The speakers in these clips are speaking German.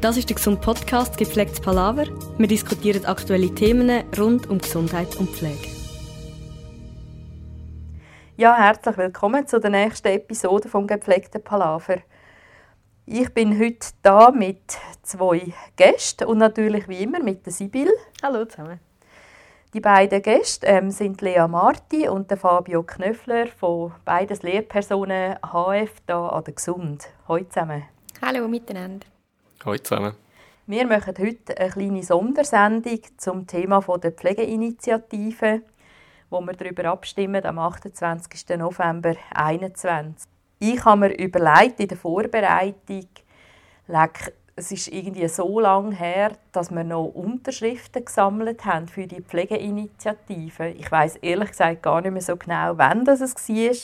Das ist der Gesund Podcast Gepflegtes Palaver. Wir diskutieren aktuelle Themen rund um Gesundheit und Pflege. Ja, herzlich willkommen zu der nächsten Episode vom Gepflegten Palaver. Ich bin heute da mit zwei Gästen und natürlich wie immer mit der Sibyl. Hallo zusammen. Die beiden Gäste ähm, sind Lea Marti und der Fabio Knöffler von beides Lehrpersonen HF da an der Gesund. Hallo zusammen. Hallo miteinander. Hallo zusammen. Wir machen heute eine kleine Sondersendung zum Thema der Pflegeinitiative, wo wir darüber abstimmen am 28. November 2021. Ich habe mir überlegt in der Vorbereitung, es ist irgendwie so lange her, dass wir noch Unterschriften gesammelt haben für die Pflegeinitiative. Ich weiß ehrlich gesagt gar nicht mehr so genau, wann das es war,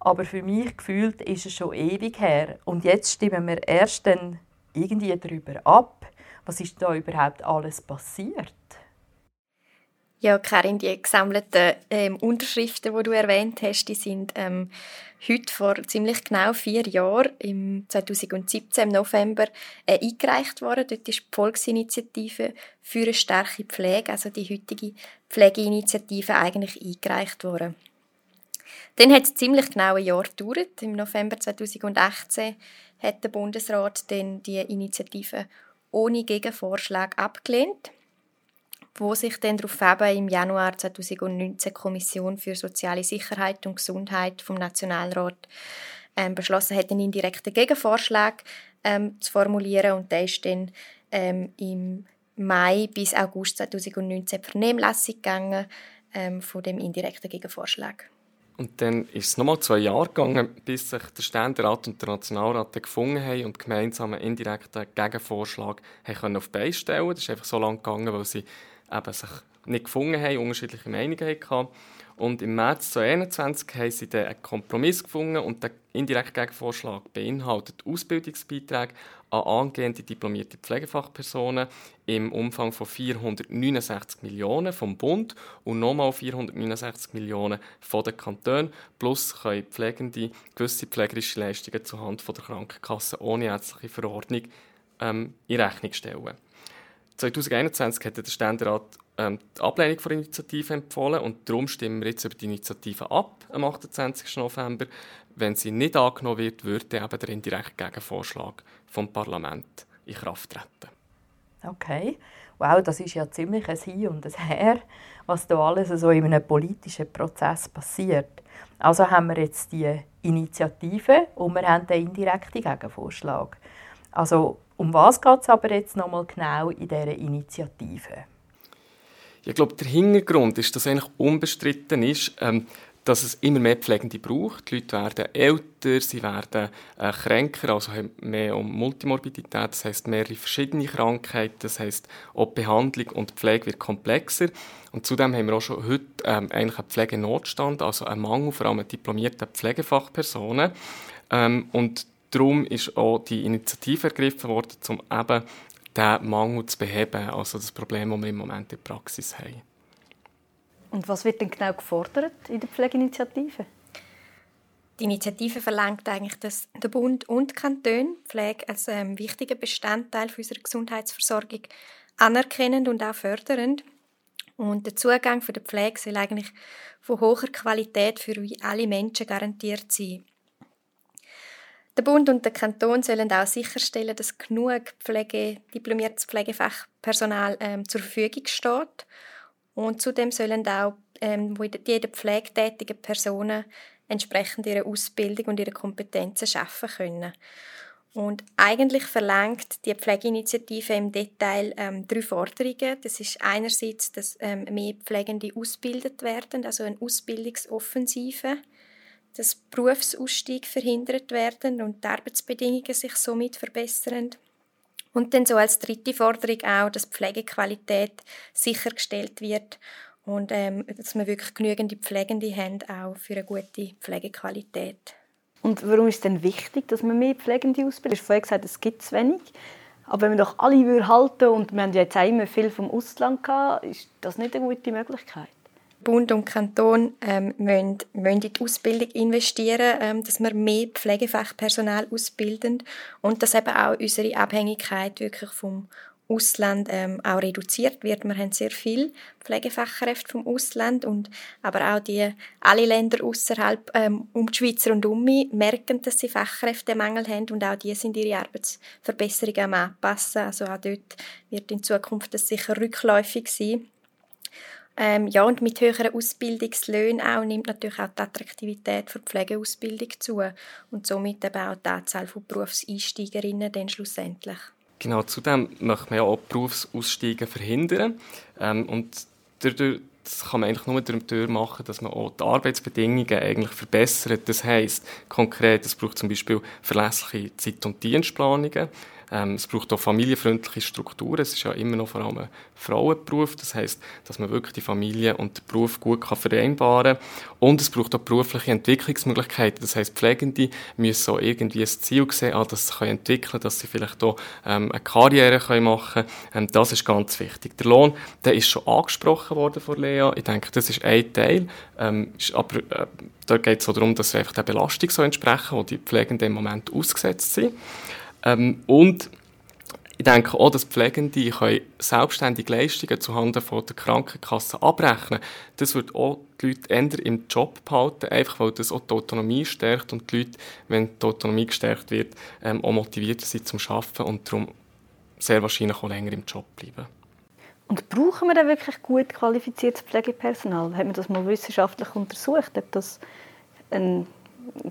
aber für mich gefühlt ist es schon ewig her. Und jetzt stimmen wir erst dann irgendwie darüber ab, was ist da überhaupt alles passiert? Ja, Karin, die gesammelten ähm, Unterschriften, die du erwähnt hast, die sind ähm, heute vor ziemlich genau vier Jahren, im 2017 im November, äh, eingereicht worden. Dort ist die Volksinitiative für eine starke Pflege, also die heutige Pflegeinitiative, eigentlich eingereicht worden. Dann hat es ziemlich genau ein Jahr gedauert. Im November 2018 hat der Bundesrat dann die Initiative ohne Gegenvorschlag abgelehnt, wo sich dann darauf im Januar 2019 die Kommission für soziale Sicherheit und Gesundheit vom Nationalrat ähm, beschlossen hat, einen indirekten Gegenvorschlag ähm, zu formulieren und der ist dann ähm, im Mai bis August 2019 Vernehmlassung gegangen ähm, von dem indirekten Gegenvorschlag. Und dann ist es nochmal zwei Jahre gegangen, bis sich der Ständerat und der Nationalrat gefunden haben und gemeinsam einen indirekten Gegenvorschlag haben auf die Beine stellen Das ist einfach so lange gegangen, weil sie eben sich nicht gefunden haben, unterschiedliche Meinungen hatten. Und im März 2021 haben sie dann einen Kompromiss gefunden und der indirekte Gegenvorschlag beinhaltet Ausbildungsbeiträge an angehende diplomierte Pflegefachpersonen im Umfang von 469 Millionen vom Bund und nochmal 469 Millionen von den Kantonen. Plus können Pflegende gewisse pflegerische Leistungen zuhanden der Krankenkasse ohne ärztliche Verordnung ähm, in Rechnung stellen. 2021 hat der Ständerat ähm, die Ablehnung der Initiative empfohlen und darum stimmen wir jetzt über die Initiative ab am 28. November. Wenn sie nicht angenommen wird, würde eben der indirekte Gegenvorschlag vom Parlament in Kraft treten. Okay, wow, das ist ja ziemlich ein Hin und ein Her, was da alles so in einem politischen Prozess passiert. Also haben wir jetzt die Initiative und wir haben den indirekten Gegenvorschlag. Also um was geht es aber jetzt nochmal genau in dieser Initiative? Ich glaube, der Hintergrund ist, dass eigentlich unbestritten ist, ähm, dass es immer mehr Pflegende braucht. Die Leute werden älter, sie werden äh, kränker, also haben mehr um Multimorbidität, das heißt mehrere verschiedene Krankheiten, das heißt auch Behandlung und Pflege wird komplexer. Und zudem haben wir auch schon heute ähm, eigentlich einen Pflegenotstand, also einen Mangel vor allem an diplomierten Pflegefachpersonen. Ähm, und darum ist auch die Initiative ergriffen worden, um eben diesen Mangel zu beheben, also das Problem, das wir im Moment in der Praxis haben. Und was wird denn genau gefordert in der Pflegeinitiative? Die Initiative verlangt eigentlich, dass der Bund und die Kantone Pflege als ähm, wichtigen Bestandteil unserer Gesundheitsversorgung anerkennen und auch fördern. Und der Zugang für die Pflege soll eigentlich von hoher Qualität für alle Menschen garantiert sein. Der Bund und der Kanton sollen auch sicherstellen, dass genug Pflege, diplomiertes Pflegefachpersonal ähm, zur Verfügung steht und zudem sollen auch ähm, jede pflegetätige Personen entsprechend ihre Ausbildung und ihre Kompetenzen schaffen können. Und eigentlich verlangt die Pflegeinitiative im Detail ähm, drei Forderungen. Das ist einerseits, dass ähm, mehr Pflegende ausgebildet werden, also eine Ausbildungsoffensive, dass Berufsausstieg verhindert werden und die Arbeitsbedingungen sich somit verbessern und dann so als dritte Forderung auch, dass Pflegequalität sichergestellt wird und ähm, dass wir wirklich genügend Pflegende haben, auch für eine gute Pflegequalität. Und warum ist es denn wichtig, dass man mehr Pflegende ausbildet? Du hast vorhin gesagt, es gibt zu wenig. Aber wenn wir doch alle halten und wir haben ja jetzt auch immer viel vom Ausland gehabt, ist das nicht eine gute Möglichkeit? Bund und Kanton ähm, müssen, müssen in die Ausbildung investieren, ähm, dass wir mehr Pflegefachpersonal ausbilden und dass eben auch unsere Abhängigkeit wirklich vom Ausland ähm, auch reduziert wird. Wir haben sehr viele Pflegefachkräfte vom Ausland und aber auch die alle Länder außerhalb ähm, um die Schweiz und um merken, dass sie Fachkräftemangel haben und auch die sind ihre Arbeitsverbesserungen am anpassen. Also auch dort wird in Zukunft das sicher rückläufig sein. Ähm, ja, und mit höheren Ausbildungslöhnen auch nimmt natürlich auch die Attraktivität für die Pflegeausbildung zu und somit eben auch die Anzahl von Berufseinsteigerinnen dann schlussendlich. Genau, zudem möchte man ja auch Berufsausstiege verhindern. Ähm, und dadurch, das kann man eigentlich nur dadurch machen, dass man auch die Arbeitsbedingungen eigentlich verbessert. Das heisst, konkret, es braucht zum Beispiel verlässliche Zeit- und Dienstplanungen. Ähm, es braucht auch familienfreundliche Strukturen. Es ist ja immer noch vor allem ein Frauenberuf. Das heißt, dass man wirklich die Familie und den Beruf gut kann vereinbaren kann. Und es braucht auch berufliche Entwicklungsmöglichkeiten. Das heißt, Pflegende müssen auch irgendwie ein Ziel sehen, ah, dass sie sich entwickeln können, dass sie vielleicht auch ähm, eine Karriere können machen können. Ähm, das ist ganz wichtig. Der Lohn, der ist schon angesprochen worden von Lea. Ich denke, das ist ein Teil. Ähm, ist aber äh, da geht es auch darum, dass wir einfach der Belastung so entsprechen, wo die Pflegenden im Moment ausgesetzt sind. Ähm, und ich denke auch, dass Pflegende können selbstständig Leistungen zuhanden von der Krankenkasse abrechnen Das wird auch die Leute eher im Job behalten, einfach weil das auch die Autonomie stärkt und die Leute, wenn die Autonomie gestärkt wird, ähm, auch motiviert sind zum Arbeiten und darum sehr wahrscheinlich auch länger im Job bleiben. Und brauchen wir denn wirklich gut qualifiziertes Pflegepersonal? Hat man das mal wissenschaftlich untersucht, ob das ein,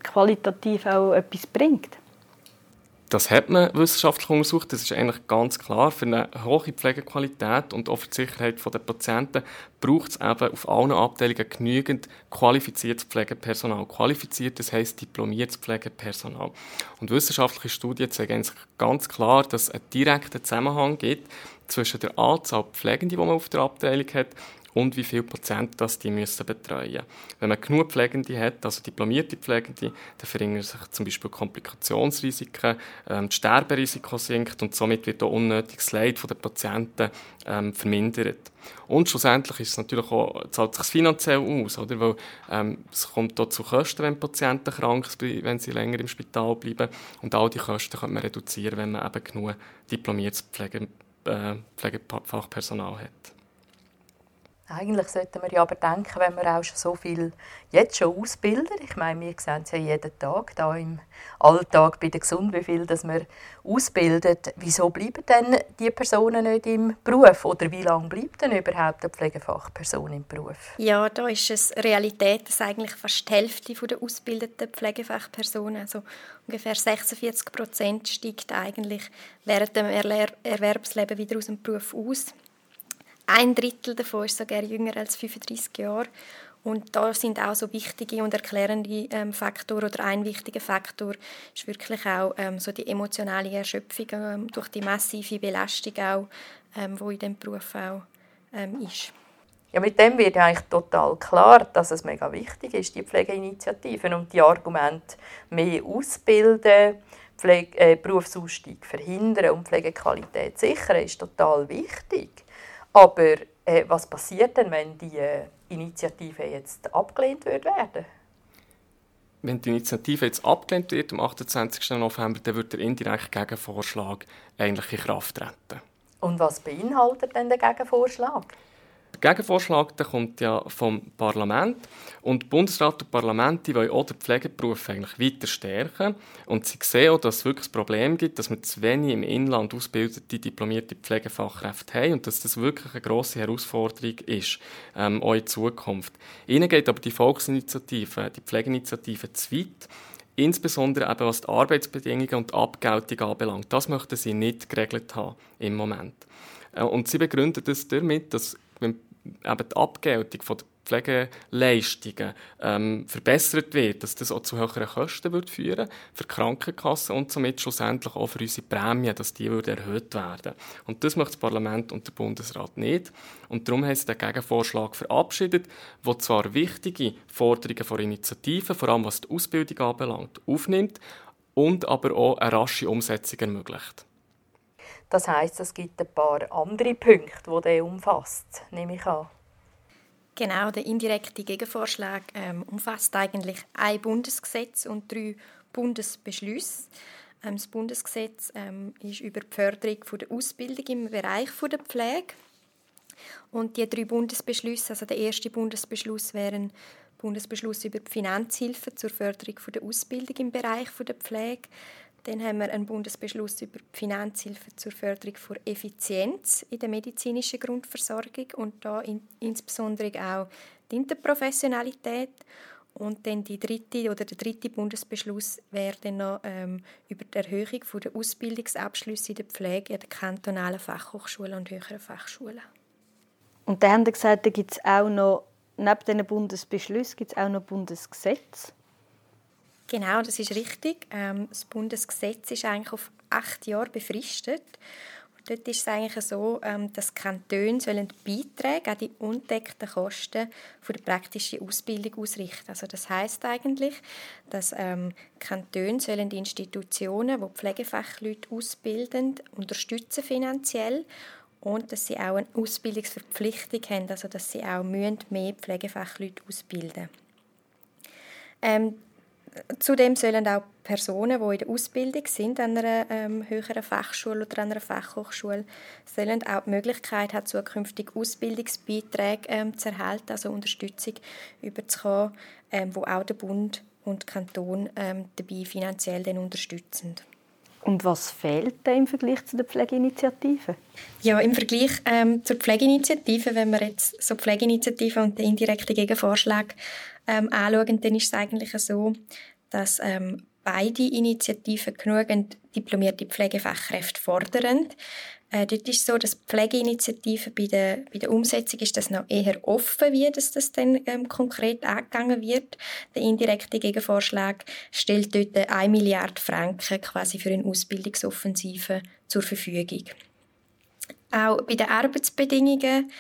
qualitativ auch etwas bringt? Das hat man wissenschaftlich untersucht. Das ist eigentlich ganz klar. Für eine hohe Pflegequalität und auch für die Sicherheit der Patienten braucht es eben auf allen Abteilungen genügend qualifiziertes Pflegepersonal. Qualifiziert, das heisst diplomiertes Pflegepersonal. Und wissenschaftliche Studien zeigen ganz klar, dass es einen direkten Zusammenhang gibt zwischen der Anzahl Pflegende, die man auf der Abteilung hat, und wie viel Prozent das die müssen betreuen. Wenn man genug Pflegende hat, also diplomierte Pflegende, dann verringern sich zum Beispiel Komplikationsrisiken, ähm, das Sterberisiko sinkt und somit wird auch unnötiges Leid der Patienten ähm, vermindert. Und schlussendlich ist es natürlich auch, zahlt sich finanziell aus, oder? Weil, ähm, es kommt auch zu Kosten, wenn Patienten krank sind, wenn sie länger im Spital bleiben. Und all die Kosten kann man reduzieren, wenn man eben genug diplomiertes Pflege, äh, Pflegefachpersonal hat. Eigentlich sollten wir ja aber denken, wenn wir auch schon so viel jetzt schon ausbilden. Ich meine, wir sehen es ja jeden Tag da im Alltag bei der Gesund, wie viel das wir ausbilden. Wieso bleiben denn die Personen nicht im Beruf? Oder wie lange bleibt denn überhaupt eine Pflegefachperson im Beruf? Ja, da ist es Realität, dass eigentlich fast die Hälfte der ausgebildeten Pflegefachpersonen, also ungefähr 46 Prozent, steigt eigentlich während dem Erwerbsleben wieder aus dem Beruf aus. Ein Drittel davon ist sogar jünger als 35 Jahre. Und da sind auch so wichtige und erklärende ähm, Faktoren oder ein wichtiger Faktor ist wirklich auch ähm, so die emotionale Erschöpfung ähm, durch die massive Belastung auch, ähm, in dem Beruf auch ähm, ist. Ja, mit dem wird eigentlich total klar, dass es mega wichtig ist, die Pflegeinitiativen und die Argumente mehr ausbilden, Pflege, äh, Berufsausstieg verhindern und Pflegequalität sichern, ist total wichtig. Aber äh, was passiert denn, wenn die äh, Initiative jetzt abgelehnt wird werden? Wenn die Initiative jetzt abgelehnt wird am 28. November, dann wird der indirekte Gegenvorschlag eigentlich in Kraft treten. Und was beinhaltet denn der Gegenvorschlag? Der Gegenvorschlag der kommt ja vom Parlament und Bundesrat und Parlament die wollen auch den Pflegeberuf eigentlich weiter stärken und sie sehen auch, dass es wirklich ein Problem gibt, dass wir zu wenig im Inland ausgebildete, diplomierte Pflegefachkräfte haben und dass das wirklich eine grosse Herausforderung ist, ähm, auch in Zukunft. Ihnen geht aber die Volksinitiative, die Pflegeinitiative zu weit insbesondere eben was die Arbeitsbedingungen und die Abgeltung anbelangt. Das möchten sie nicht geregelt haben im Moment. Äh, und sie begründen das damit, dass wenn eben die Abgeltung von der Pflegeleistungen ähm, verbessert wird, dass das auch zu höheren Kosten wird führen für die Krankenkassen und somit schlussendlich auch für unsere Prämien, dass die würde erhöht werden. Und das möchte das Parlament und der Bundesrat nicht. Und darum haben sie den Gegenvorschlag verabschiedet, wo zwar wichtige Forderungen von Initiativen, vor allem was die Ausbildung anbelangt, aufnimmt und aber auch eine rasche Umsetzung ermöglicht. Das heißt, es gibt ein paar andere Punkte, die der umfasst, nehme ich an. Genau, der indirekte Gegenvorschlag ähm, umfasst eigentlich ein Bundesgesetz und drei Bundesbeschlüsse. Ähm, das Bundesgesetz ähm, ist über die Förderung von der Ausbildung im Bereich von der Pflege. Und die drei Bundesbeschlüsse, also der erste Bundesbeschluss wäre ein Bundesbeschluss über die Finanzhilfe zur Förderung von der Ausbildung im Bereich von der Pflege. Dann haben wir einen Bundesbeschluss über die Finanzhilfe zur Förderung von Effizienz in der medizinischen Grundversorgung und da in, insbesondere auch die Interprofessionalität. Und dann die dritte oder der dritte Bundesbeschluss wäre dann noch ähm, über die Erhöhung der Ausbildungsabschlüsse in der Pflege in den kantonalen Fachhochschulen und höheren Fachschulen. Und dann haben Sie gesagt, da gibt es auch noch, neben diesen Bundesbeschlüssen, gibt es auch noch Bundesgesetze. Genau, das ist richtig. Ähm, das Bundesgesetz ist eigentlich auf acht Jahre befristet. Und dort ist es eigentlich so, ähm, dass Kantone sollen Beiträge an die undeckten Kosten für die praktische Ausbildung ausrichten. Also das heißt eigentlich, dass ähm, Kantone sollen die Institutionen, die Pflegefachleute ausbilden, unterstützen finanziell und dass sie auch eine Ausbildungsverpflichtung haben, also dass sie auch mehr Pflegefachleute ausbilden müssen. Ähm, Zudem sollen auch Personen, die in der Ausbildung sind an einer ähm, höheren Fachschule oder einer Fachhochschule, sollen auch die Möglichkeit haben, zukünftig Ausbildungsbeiträge ähm, zu erhalten, also Unterstützung überzukommen, ähm, wo auch der Bund und Kanton ähm, dabei finanziell unterstützen. Und was fehlt da im Vergleich zu der Pflegeinitiative? Ja, im Vergleich ähm, zur Pflegeinitiative, wenn wir jetzt so Pflegeinitiative und den indirekten Gegenvorschlag ähm, anschauen, dann ist es eigentlich so, dass ähm, beide Initiativen genügend diplomierte Pflegefachkräfte fordern. Äh, dort ist es so, dass die Pflegeinitiative bei der, bei der Umsetzung ist das noch eher offen, wie das, das dann ähm, konkret angegangen wird. Der indirekte Gegenvorschlag stellt dort 1 Milliarde Franken quasi für eine Ausbildungsoffensive zur Verfügung. Auch bei den Arbeitsbedingungen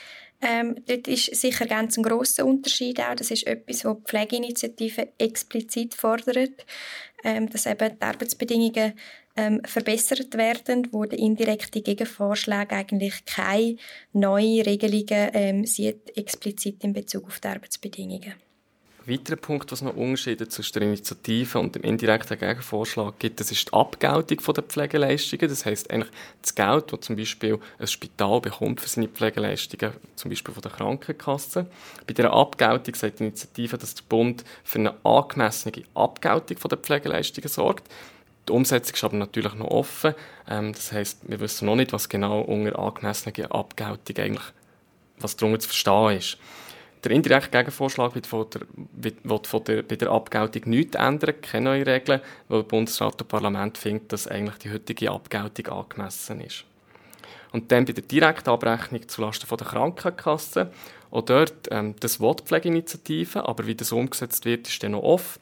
ähm, dort ist sicher ganz ein grosser Unterschied auch. Das ist etwas, was die Pflegeinitiative explizit fordert, ähm, dass eben die Arbeitsbedingungen ähm, verbessert werden, wo der indirekte Gegenvorschlag eigentlich keine neuen Regelungen ähm, sieht, explizit in Bezug auf die Arbeitsbedingungen. Ein weiterer Punkt, was noch Unterschiede zwischen der Initiative und dem indirekten Gegenvorschlag gibt, das ist die Abgeltung der Pflegeleistungen. Das heißt eigentlich das Geld, das zum Beispiel ein Spital bekommt für seine Pflegeleistungen, zum Beispiel von der Krankenkasse. Bei dieser Abgeltung sagt die Initiative, dass der Bund für eine angemessene Abgeltung der Pflegeleistungen sorgt. Die Umsetzung ist aber natürlich noch offen. Ähm, das heißt, wir wissen noch nicht, was genau unter angemessener Abgeltung eigentlich was darunter zu verstehen ist. Der indirekte Gegenvorschlag wird von der, wird von der, bei der Abgeltung nichts ändern, keine neuen Regeln, weil Bundesrat und Parlament findet, dass eigentlich die heutige Abgeltung angemessen ist. Und dann bei der direkten Abrechnung zulasten von der Krankenkasse. Auch dort, ähm, das will Pflegeinitiative, aber wie das umgesetzt wird, ist dann noch offen.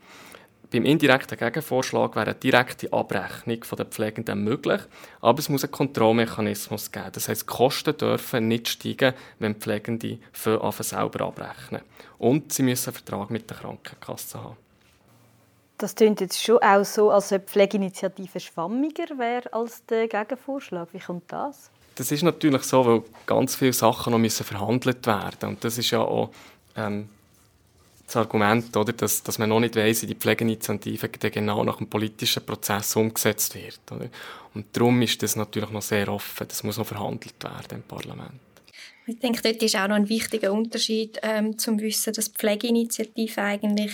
Beim indirekten Gegenvorschlag wäre eine direkte Abrechnung der Pflegenden möglich, aber es muss einen Kontrollmechanismus geben. Das heißt, die Kosten dürfen nicht steigen, wenn Pflegende für selber abrechnen. Und sie müssen einen Vertrag mit der Krankenkasse haben. Das klingt jetzt schon auch so, als ob die Pflegeinitiative schwammiger wäre als der Gegenvorschlag. Wie kommt das? Das ist natürlich so, weil ganz viele Sachen noch müssen verhandelt werden Und das ist ja auch ähm, das Argument, oder, dass, dass man noch nicht weiss, wie die Pflegeinitiative genau nach dem politischen Prozess umgesetzt wird. Oder? Und darum ist das natürlich noch sehr offen. Das muss noch verhandelt werden im Parlament. Ich denke, dort ist auch noch ein wichtiger Unterschied ähm, zum Wissen, dass Pflegeinitiative eigentlich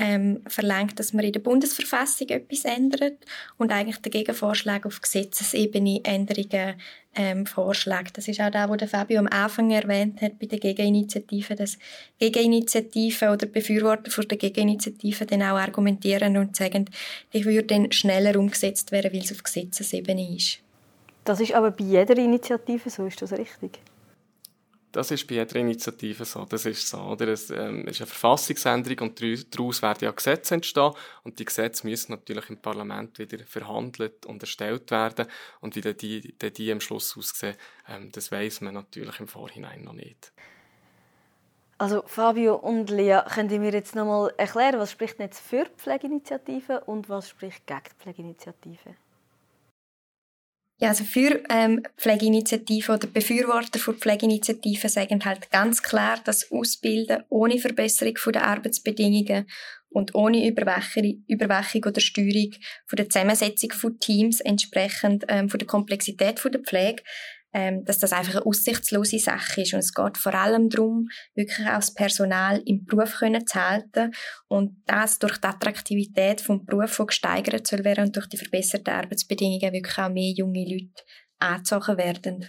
ähm, verlangt, dass man in der Bundesverfassung etwas ändert und eigentlich der Gegenvorschlag auf Gesetzesebene Änderungen ähm, vorschlägt. Das ist auch das, was Fabio am Anfang erwähnt hat bei der Gegeninitiative, dass Gegeninitiativen oder Befürworter von der Gegeninitiative dann auch argumentieren und sagen, die würde dann schneller umgesetzt werden, weil es auf Gesetzesebene ist. Das ist aber bei jeder Initiative so, ist das richtig? Das ist bei jeder Initiative so. Das ist so, oder? Es ähm, ist eine Verfassungsänderung und daraus werden ja Gesetze entstehen. Und die Gesetze müssen natürlich im Parlament wieder verhandelt und erstellt werden. Und wie die, die, die am Schluss aussehen, ähm, das weiß man natürlich im Vorhinein noch nicht. Also Fabio und Lea, könnt ihr mir jetzt noch mal erklären, was spricht jetzt für die und was spricht gegen die Pflegeinitiative? Ja, also für ähm, Pflegeinitiativen oder Befürworter von Pflegeinitiativen sagen halt ganz klar, dass Ausbilden ohne Verbesserung der Arbeitsbedingungen und ohne Überwachung, Überwachung oder Steuerung von der Zusammensetzung von Teams entsprechend ähm, von der Komplexität von der Pflege ähm, dass das einfach eine aussichtslose Sache ist. Und es geht vor allem darum, wirklich auch das Personal im Beruf können zu halten und das durch die Attraktivität vom Beruf, die gesteigert soll werden und durch die verbesserten Arbeitsbedingungen wirklich auch mehr junge Leute angezogen werden.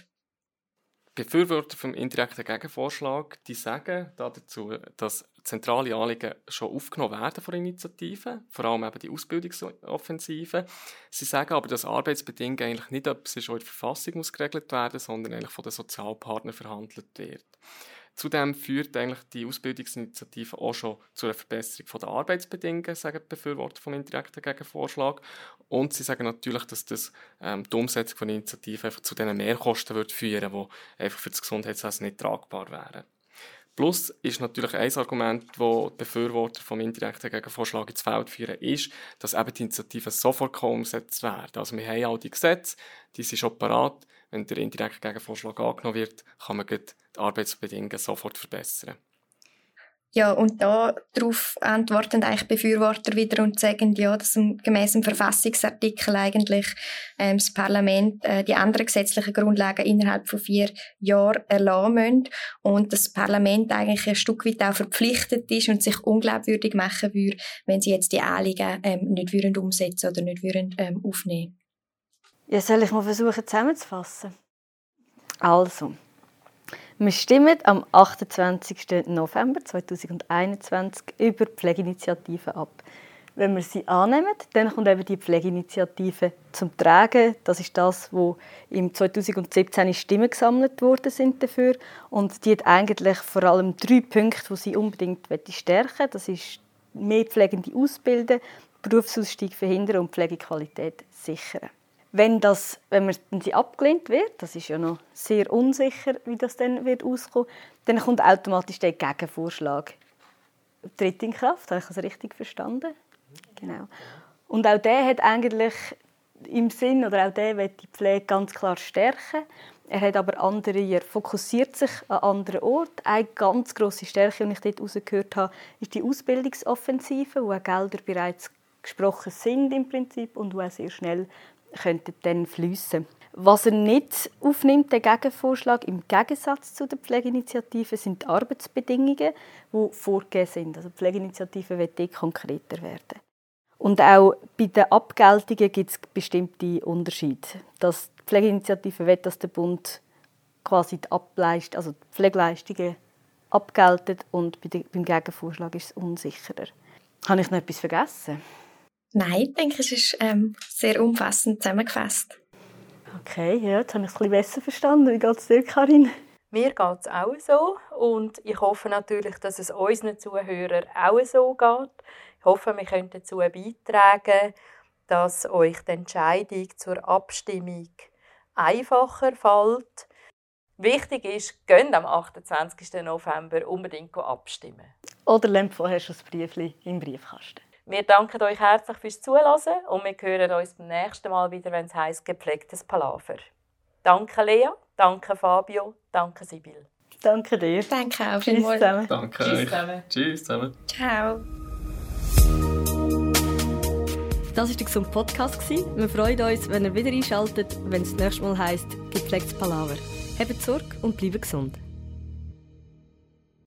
Befürworter vom indirekten Gegenvorschlag, die sagen dazu, dass zentrale Anliegen schon aufgenommen werden von Initiativen, vor allem eben die Ausbildungsoffensive. Sie sagen aber, dass Arbeitsbedingungen eigentlich nicht etwas ist, was in der Verfassung geregelt werden sondern eigentlich von den Sozialpartnern verhandelt wird. Zudem führt eigentlich die Ausbildungsinitiative auch schon zu einer Verbesserung der Arbeitsbedingungen, sagen die Befürworter vom indirekten Gegenvorschlag. Und sie sagen natürlich, dass das ähm, die Umsetzung von Initiativen einfach zu diesen Mehrkosten wird führen die einfach für das Gesundheitswesen nicht tragbar wären. Plus ist natürlich ein Argument, das die Befürworter vom indirekten Gegenvorschlag ins Feld führen, ist, dass eben die Initiativen sofort umgesetzt werden. Also wir haben all die Gesetze, die sind schon parat. Wenn der indirekte Gegenvorschlag angenommen wird, kann man die Arbeitsbedingungen sofort verbessern. Ja, und da darauf antworten eigentlich Befürworter wieder und sagen, ja, dass gemäß dem Verfassungsartikel eigentlich ähm, das Parlament äh, die anderen gesetzlichen Grundlagen innerhalb von vier Jahren erlassen müssen und dass das Parlament eigentlich ein Stück weit auch verpflichtet ist und sich unglaubwürdig machen würde, wenn sie jetzt die Anliegen ähm, nicht würden umsetzen oder nicht würden ähm, aufnehmen. Ja, soll ich mal versuchen zusammenzufassen? Also, wir stimmen am 28. November 2021 über die Pflegeinitiative ab. Wenn wir sie annehmen, dann kommt eben die Pflegeinitiative zum Tragen. Das ist das, wo im 2017 Stimmen gesammelt worden sind dafür. Und die hat eigentlich vor allem drei Punkte, die sie unbedingt stärken möchte. Das ist mehr Pflegende ausbilden, Berufsausstieg verhindern und Pflegequalität sichern. Wenn, das, wenn man sie abgelehnt wird, das ist ja noch sehr unsicher, wie das dann wird auskommen, dann kommt automatisch der Gegenvorschlag tritt in Kraft. Habe ich das richtig verstanden? Genau. Und auch der hat eigentlich im Sinn, oder auch der will die Pflege ganz klar stärken. Er hat aber andere, er fokussiert sich an anderen Orten. Eine ganz grosse Stärke, die ich dort herausgehört habe, ist die Ausbildungsoffensive, wo Gelder bereits gesprochen sind im Prinzip und wo auch sehr schnell könnten dann fließen. Was er nicht aufnimmt, der Gegenvorschlag, im Gegensatz zu der Pflegeinitiative, sind die Arbeitsbedingungen, die vorgegeben sind. Also die Pflegeinitiative wird konkreter werden. Und auch bei den Abgeltungen gibt es bestimmte Unterschiede. Dass die Pflegeinitiative will, dass der Bund quasi die, also die Pflegeleistungen abgeltet und beim Gegenvorschlag ist es unsicherer. Habe ich noch etwas vergessen? Nein, ich denke, es ist ähm, sehr umfassend zusammengefasst. Okay, ja, jetzt habe ich es ein bisschen besser verstanden. Wie geht es dir, Karin? Mir geht es auch so und ich hoffe natürlich, dass es unseren Zuhörern auch so geht. Ich hoffe, wir können dazu beitragen, dass euch die Entscheidung zur Abstimmung einfacher fällt. Wichtig ist, geht am 28. November unbedingt abstimmen. Oder lernt vorher schon das Briefchen im Briefkasten. Wir danken euch herzlich fürs Zuhören und wir hören uns beim nächsten Mal wieder, wenn es heisst gepflegtes Palaver. Danke Lea, danke Fabio, danke Sibyl. Danke dir. Danke auch Tschüss zusammen. Danke Tschüss euch. zusammen. Tschüss zusammen. Ciao. Das war der Gesund Podcast. Wir freuen uns, wenn ihr wieder einschaltet, wenn es das nächste Mal heisst gepflegtes Palaver. Habt Sorge und bleibt gesund.